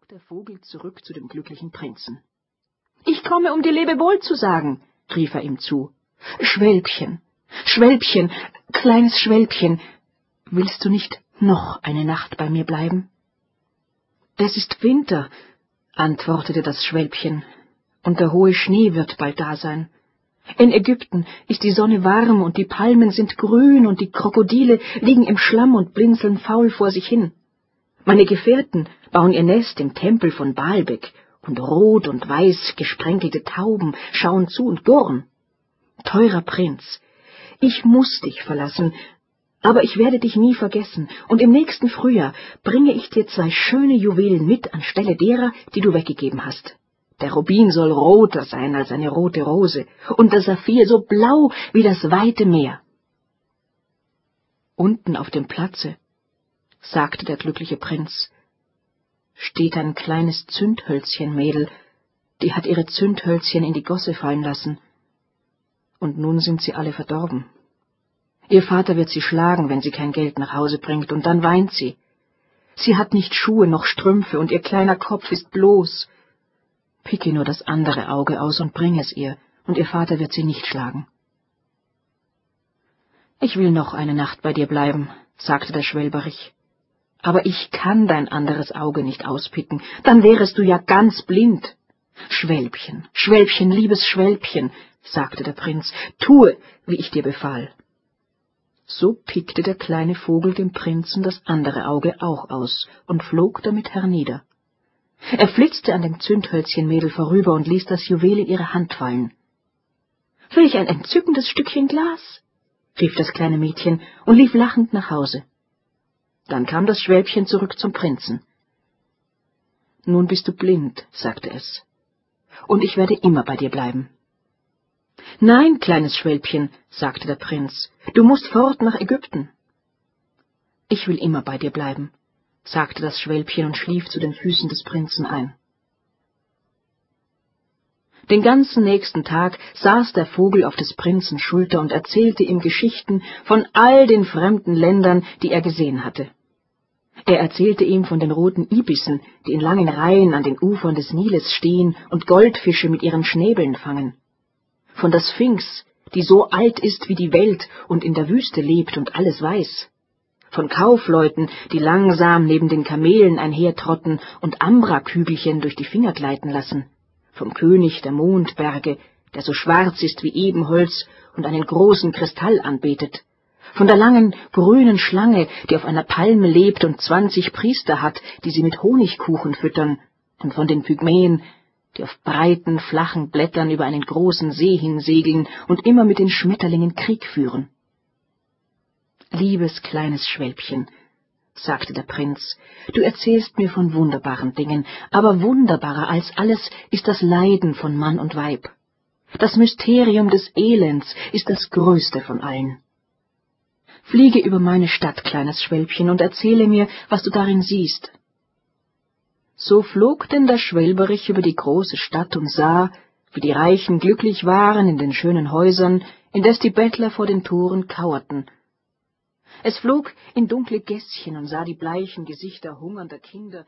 flog der Vogel zurück zu dem glücklichen Prinzen. Ich komme, um dir Lebewohl zu sagen, rief er ihm zu. Schwälbchen, Schwälbchen, kleines Schwälbchen, willst du nicht noch eine Nacht bei mir bleiben? Es ist Winter, antwortete das Schwälbchen, und der hohe Schnee wird bald da sein. In Ägypten ist die Sonne warm und die Palmen sind grün und die Krokodile liegen im Schlamm und blinzeln faul vor sich hin. Meine Gefährten bauen ihr Nest im Tempel von Baalbek, und rot und weiß gesprenkelte Tauben schauen zu und gurren. Teurer Prinz, ich muss dich verlassen, aber ich werde dich nie vergessen, und im nächsten Frühjahr bringe ich dir zwei schöne Juwelen mit anstelle derer, die du weggegeben hast. Der Rubin soll roter sein als eine rote Rose, und der Saphir so blau wie das weite Meer. Unten auf dem Platze, sagte der glückliche Prinz, steht ein kleines Zündhölzchenmädel, die hat ihre Zündhölzchen in die Gosse fallen lassen, und nun sind sie alle verdorben. Ihr Vater wird sie schlagen, wenn sie kein Geld nach Hause bringt, und dann weint sie. Sie hat nicht Schuhe noch Strümpfe, und ihr kleiner Kopf ist bloß, Picke nur das andere Auge aus und bring es ihr, und ihr Vater wird sie nicht schlagen. Ich will noch eine Nacht bei dir bleiben, sagte der Schwelberich. Aber ich kann dein anderes Auge nicht auspicken, dann wärest du ja ganz blind. Schwälbchen, Schwälbchen, liebes Schwälbchen, sagte der Prinz, tue, wie ich dir befahl. So pickte der kleine Vogel dem Prinzen das andere Auge auch aus und flog damit hernieder. Er flitzte an dem Zündhölzchenmädel vorüber und ließ das Juwel in ihre Hand fallen. Welch ein entzückendes Stückchen Glas! rief das kleine Mädchen und lief lachend nach Hause. Dann kam das Schwälbchen zurück zum Prinzen. Nun bist du blind, sagte es, und ich werde immer bei dir bleiben. Nein, kleines Schwälbchen, sagte der Prinz, du musst fort nach Ägypten. Ich will immer bei dir bleiben, sagte das Schwälbchen und schlief zu den Füßen des Prinzen ein. Den ganzen nächsten Tag saß der Vogel auf des Prinzen Schulter und erzählte ihm Geschichten von all den fremden Ländern, die er gesehen hatte. Er erzählte ihm von den roten Ibissen, die in langen Reihen an den Ufern des Niles stehen und Goldfische mit ihren Schnäbeln fangen, von der Sphinx, die so alt ist wie die Welt und in der Wüste lebt und alles weiß, von Kaufleuten, die langsam neben den Kamelen einhertrotten und Ambrakügelchen durch die Finger gleiten lassen, vom König der Mondberge, der so schwarz ist wie Ebenholz und einen großen Kristall anbetet, von der langen, grünen Schlange, die auf einer Palme lebt und zwanzig Priester hat, die sie mit Honigkuchen füttern, und von den Pygmäen, die auf breiten, flachen Blättern über einen großen See hinsegeln und immer mit den Schmetterlingen Krieg führen. Liebes kleines Schwälbchen, sagte der Prinz, du erzählst mir von wunderbaren Dingen, aber wunderbarer als alles ist das Leiden von Mann und Weib. Das Mysterium des Elends ist das größte von allen. Fliege über meine Stadt, kleines Schwälbchen, und erzähle mir, was du darin siehst. So flog denn der Schwälberich über die große Stadt und sah, wie die Reichen glücklich waren in den schönen Häusern, indes die Bettler vor den Toren kauerten es flog in dunkle Gässchen und sah die bleichen Gesichter hungernder Kinder